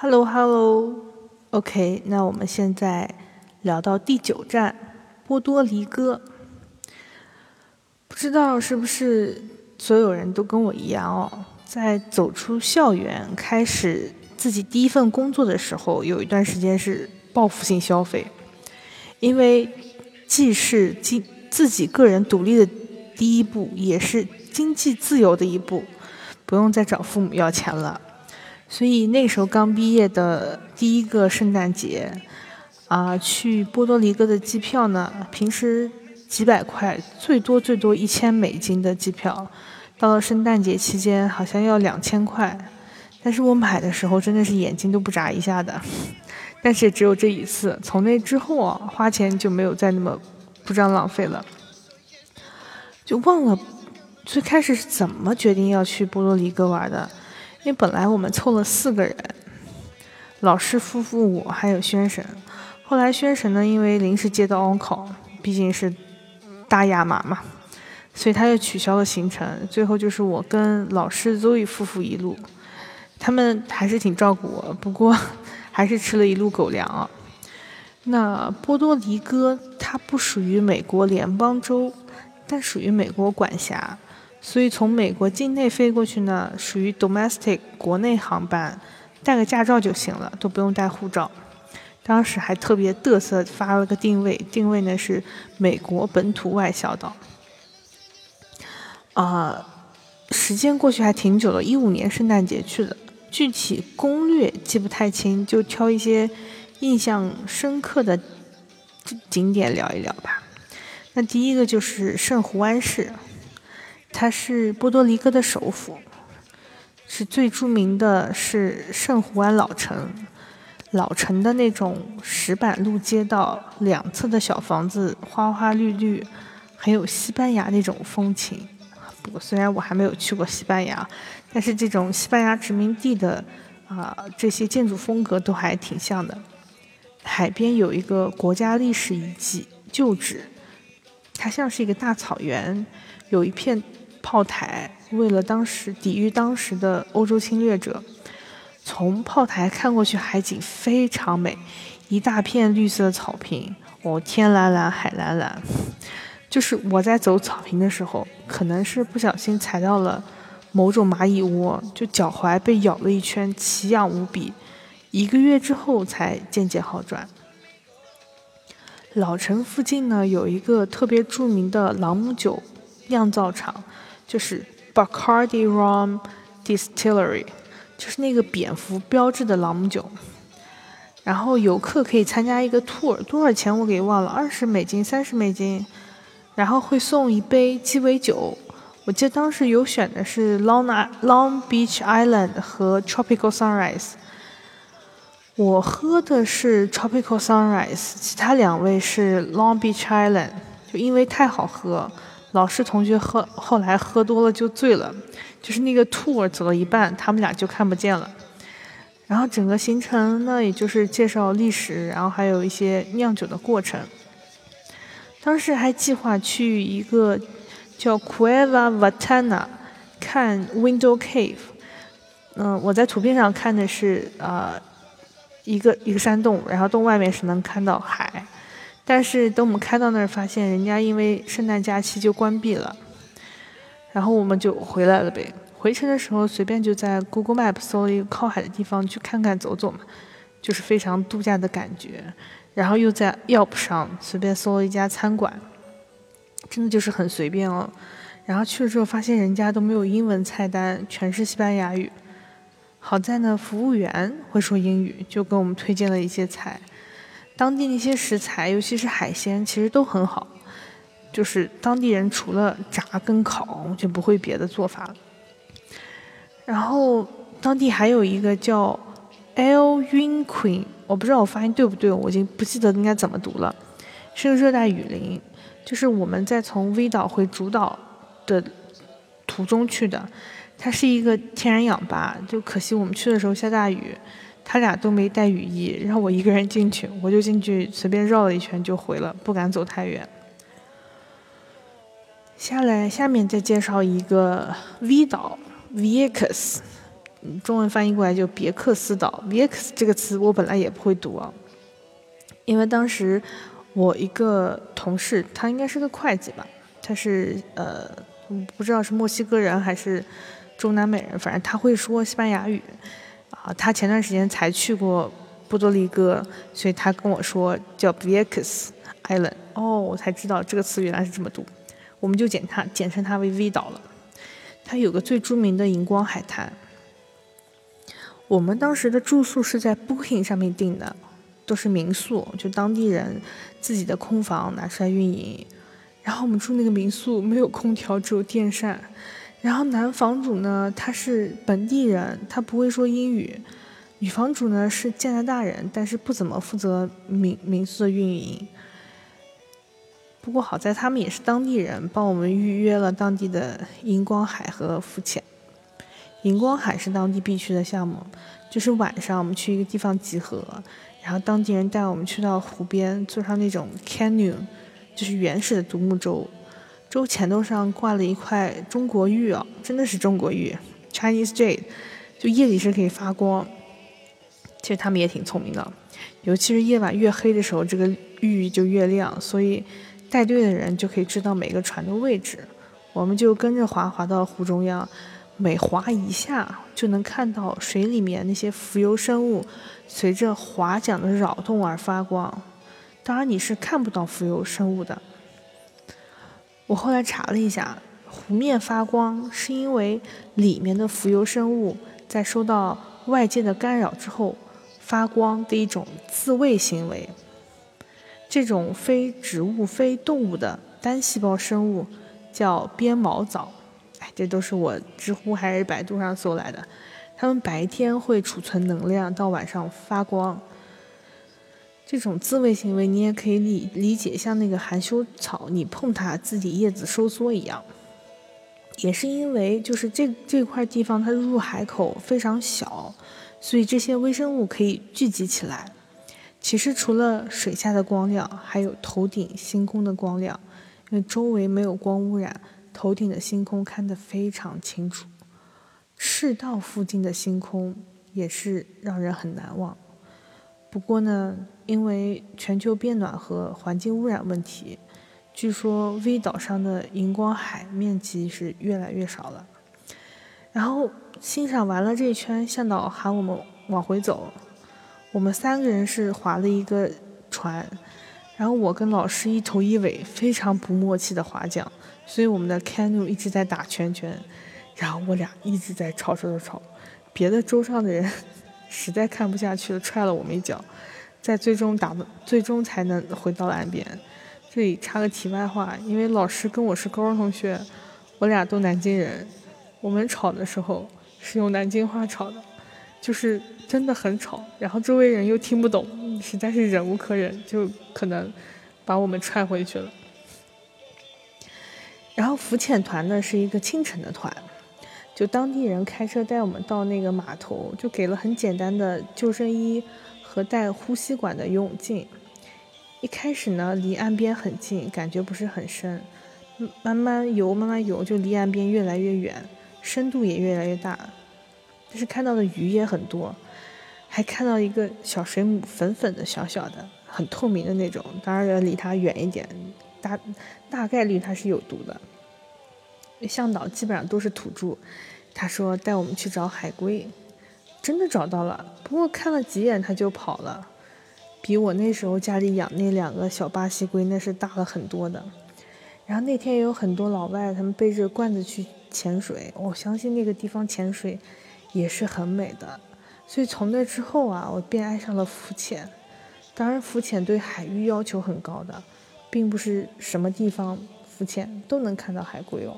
Hello Hello，OK，那我们现在聊到第九站波多黎各。不知道是不是所有人都跟我一样哦，在走出校园开始自己第一份工作的时候，有一段时间是报复性消费，因为既是经自己个人独立的第一步，也是经济自由的一步，不用再找父母要钱了。所以那时候刚毕业的第一个圣诞节，啊，去波多黎各的机票呢，平时几百块，最多最多一千美金的机票，到了圣诞节期间好像要两千块，但是我买的时候真的是眼睛都不眨一下的，但是也只有这一次，从那之后啊，花钱就没有再那么铺张浪费了，就忘了最开始是怎么决定要去波多黎各玩的。因为本来我们凑了四个人，老师夫妇我还有轩神，后来轩神呢，因为临时接到 uncle，毕竟是大亚马嘛，所以他又取消了行程。最后就是我跟老师 Zoe 夫妇一路，他们还是挺照顾我，不过 还是吃了一路狗粮啊。那波多黎各它不属于美国联邦州，但属于美国管辖。所以从美国境内飞过去呢，属于 domestic 国内航班，带个驾照就行了，都不用带护照。当时还特别嘚瑟发了个定位，定位呢是美国本土外小岛。啊，时间过去还挺久了，一五年圣诞节去的，具体攻略记不太清，就挑一些印象深刻的景点聊一聊吧。那第一个就是圣胡安市。它是波多黎各的首府，是最著名的是圣胡安老城，老城的那种石板路街道，两侧的小房子花花绿绿，很有西班牙那种风情。不过虽然我还没有去过西班牙，但是这种西班牙殖民地的啊这些建筑风格都还挺像的。海边有一个国家历史遗迹旧址，它像是一个大草原，有一片。炮台为了当时抵御当时的欧洲侵略者，从炮台看过去海景非常美，一大片绿色的草坪，哦，天蓝蓝，海蓝蓝。就是我在走草坪的时候，可能是不小心踩到了某种蚂蚁窝，就脚踝被咬了一圈，奇痒无比。一个月之后才渐渐好转。老城附近呢，有一个特别著名的朗姆酒酿造厂。就是 Bacardi Rum Distillery，就是那个蝙蝠标志的朗姆酒。然后游客可以参加一个 tour，多少钱我给忘了，二十美金、三十美金。然后会送一杯鸡尾酒，我记得当时有选的是 Long Long Beach Island 和 Tropical Sunrise。我喝的是 Tropical Sunrise，其他两位是 Long Beach Island，就因为太好喝。老师同学喝后来喝多了就醉了，就是那个 tour 走了一半，他们俩就看不见了。然后整个行程呢，也就是介绍历史，然后还有一些酿酒的过程。当时还计划去一个叫 Cueva Vatana 看 Window Cave。嗯，我在图片上看的是呃一个一个山洞，然后洞外面是能看到海。但是等我们开到那儿，发现人家因为圣诞假期就关闭了，然后我们就回来了呗。回程的时候随便就在 Google Map 搜了一个靠海的地方去看看走走嘛，就是非常度假的感觉。然后又在 Yelp 上随便搜了一家餐馆，真的就是很随便哦。然后去了之后发现人家都没有英文菜单，全是西班牙语。好在呢，服务员会说英语，就给我们推荐了一些菜。当地那些食材，尤其是海鲜，其实都很好。就是当地人除了炸跟烤，就不会别的做法了。然后当地还有一个叫 El Yun Queen，我不知道我发音对不对，我已经不记得应该怎么读了。是个热带雨林，就是我们在从 V 岛回主岛的途中去的。它是一个天然氧吧，就可惜我们去的时候下大雨。他俩都没带雨衣，让我一个人进去，我就进去随便绕了一圈就回了，不敢走太远。下来，下面再介绍一个 V 岛 v i e c u s 中文翻译过来就别克斯岛。别克斯这个词我本来也不会读啊，因为当时我一个同事，他应该是个会计吧，他是呃不知道是墨西哥人还是中南美人，反正他会说西班牙语啊。他前段时间才去过波多黎各，所以他跟我说叫 Vieques Island。哦，我才知道这个词原来是这么读。我们就简它简称它为 V 岛了。它有个最著名的荧光海滩。我们当时的住宿是在 Booking 上面订的，都是民宿，就当地人自己的空房拿出来运营。然后我们住那个民宿没有空调，只有电扇。然后男房主呢，他是本地人，他不会说英语。女房主呢是加拿大人，但是不怎么负责民民宿的运营。不过好在他们也是当地人，帮我们预约了当地的荧光海和浮潜。荧光海是当地必去的项目，就是晚上我们去一个地方集合，然后当地人带我们去到湖边，坐上那种 canoe，就是原始的独木舟，舟前头上挂了一块中国玉啊，真的是中国玉，Chinese jade，就夜里是可以发光。其实他们也挺聪明的，尤其是夜晚越黑的时候，这个玉就越亮，所以。带队的人就可以知道每个船的位置，我们就跟着划划到湖中央，每划一下就能看到水里面那些浮游生物随着划桨的扰动而发光。当然你是看不到浮游生物的。我后来查了一下，湖面发光是因为里面的浮游生物在受到外界的干扰之后发光的一种自卫行为。这种非植物、非动物的单细胞生物叫鞭毛藻，哎，这都是我知乎还是百度上搜来的。它们白天会储存能量，到晚上发光。这种自卫行为，你也可以理理解像那个含羞草，你碰它自己叶子收缩一样。也是因为就是这这块地方它入海口非常小，所以这些微生物可以聚集起来。其实除了水下的光亮，还有头顶星空的光亮，因为周围没有光污染，头顶的星空看得非常清楚。赤道附近的星空也是让人很难忘。不过呢，因为全球变暖和环境污染问题，据说 V 岛上的荧光海面积是越来越少了。然后欣赏完了这一圈，向导喊我们往回走。我们三个人是划了一个船，然后我跟老师一头一尾，非常不默契的划桨，所以我们的 canoe 一直在打圈圈，然后我俩一直在吵吵吵吵，别的舟上的人实在看不下去了，踹了我们一脚，在最终打，最终才能回到岸边。这里插个题外话，因为老师跟我是高中同学，我俩都南京人，我们吵的时候是用南京话吵的，就是。真的很吵，然后周围人又听不懂，实在是忍无可忍，就可能把我们踹回去了。然后浮潜团呢是一个清晨的团，就当地人开车带我们到那个码头，就给了很简单的救生衣和带呼吸管的游泳镜。一开始呢离岸边很近，感觉不是很深，慢慢游慢慢游就离岸边越来越远，深度也越来越大，但是看到的鱼也很多。还看到一个小水母，粉粉的、小小的，很透明的那种。当然要离它远一点，大大概率它是有毒的。向导基本上都是土著，他说带我们去找海龟，真的找到了。不过看了几眼他就跑了，比我那时候家里养那两个小巴西龟那是大了很多的。然后那天也有很多老外，他们背着罐子去潜水。我相信那个地方潜水也是很美的。所以从那之后啊，我便爱上了浮潜。当然，浮潜对海域要求很高的，并不是什么地方浮潜都能看到海龟哦。